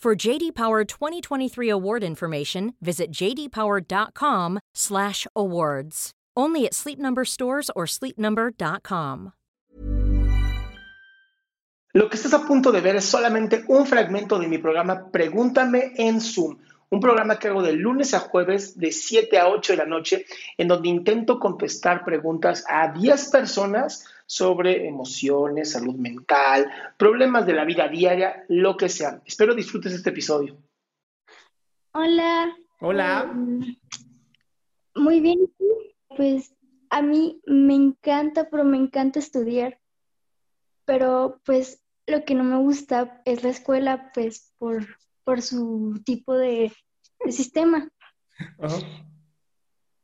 For JD Power 2023 award information, visit jdpower.com/awards. Only at Sleep Number stores or sleepnumber.com. Lo que estás a punto de ver es solamente un fragmento de mi programa Pregúntame en Zoom, un programa que hago de lunes a jueves de 7 a 8 de la noche, en donde intento contestar preguntas a 10 personas sobre emociones, salud mental, problemas de la vida diaria, lo que sea. Espero disfrutes este episodio. Hola. Hola. Um, muy bien. Pues a mí me encanta, pero me encanta estudiar. Pero pues lo que no me gusta es la escuela, pues por, por su tipo de, de sistema. Ajá.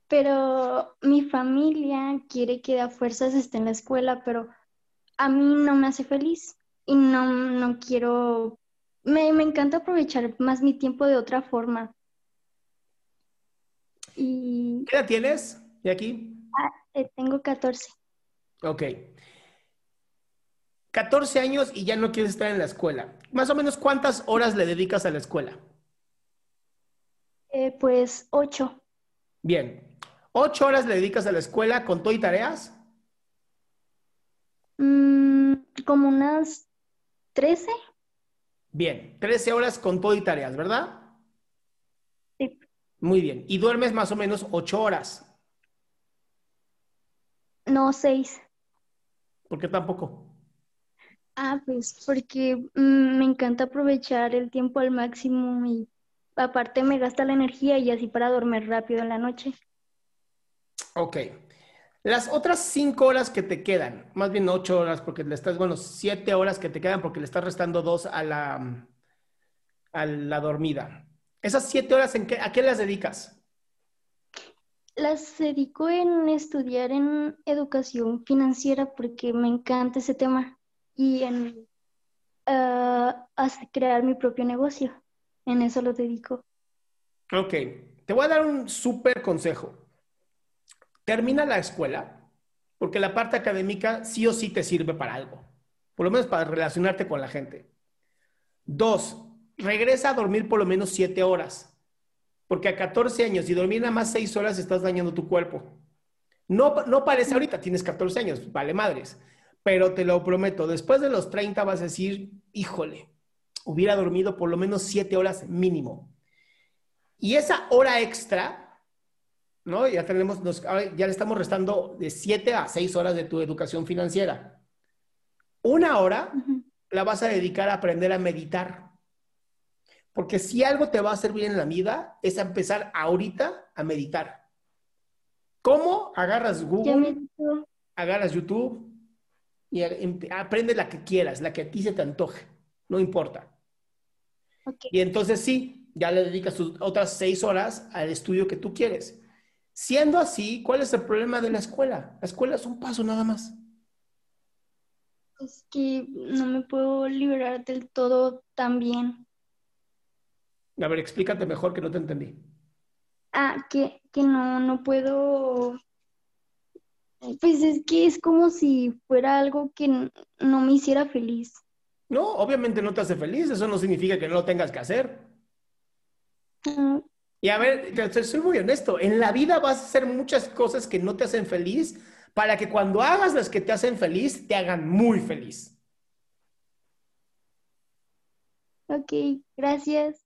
Pero mi familia quiere que a fuerzas esté en la escuela, pero a mí no me hace feliz y no, no quiero, me, me encanta aprovechar más mi tiempo de otra forma. Y ¿Qué edad tienes? ¿Y aquí? ah, eh, tengo 14. Ok. 14 años y ya no quieres estar en la escuela. Más o menos, ¿cuántas horas le dedicas a la escuela? Eh, pues 8. Bien. ¿Ocho horas le dedicas a la escuela con todo y tareas? Mm, como unas 13. Bien. 13 horas con todo y tareas, ¿verdad? Sí. Muy bien. ¿Y duermes más o menos 8 horas? No, 6. ¿Por qué tampoco? Ah, pues porque mm, me encanta aprovechar el tiempo al máximo y aparte me gasta la energía y así para dormir rápido en la noche. Ok. Las otras 5 horas que te quedan, más bien 8 horas, porque le estás, bueno, 7 horas que te quedan porque le estás restando 2 a la, a la dormida. Esas 7 horas, ¿en qué, ¿a qué las dedicas? Las dedico en estudiar en educación financiera porque me encanta ese tema y en ah, hasta crear mi propio negocio. En eso lo dedico. Ok. Te voy a dar un súper consejo. Termina la escuela, porque la parte académica sí o sí te sirve para algo, por lo menos para relacionarte con la gente. Dos, regresa a dormir por lo menos siete horas, porque a 14 años y dormir nada más seis horas estás dañando tu cuerpo. No, no parece ahorita, tienes 14 años, vale madres, pero te lo prometo, después de los 30 vas a decir, híjole, hubiera dormido por lo menos siete horas mínimo. Y esa hora extra ¿no? Ya tenemos, nos, ya le estamos restando de 7 a 6 horas de tu educación financiera. Una hora la vas a dedicar a aprender a meditar. Porque si algo te va a bien en la vida, es a empezar ahorita a meditar. ¿Cómo? Agarras Google, agarras YouTube y aprende la que quieras, la que a ti se te antoje, no importa. Y entonces sí, ya le dedicas tus otras seis horas al estudio que tú quieres. Siendo así, ¿cuál es el problema de la escuela? La escuela es un paso nada más. es que no me puedo liberar del todo tan bien. A ver, explícate mejor que no te entendí. Ah, que, que no, no puedo. Pues es que es como si fuera algo que no me hiciera feliz. No, obviamente no te hace feliz, eso no significa que no lo tengas que hacer. Y a ver, soy muy honesto, en la vida vas a hacer muchas cosas que no te hacen feliz para que cuando hagas las que te hacen feliz, te hagan muy feliz. Ok, gracias.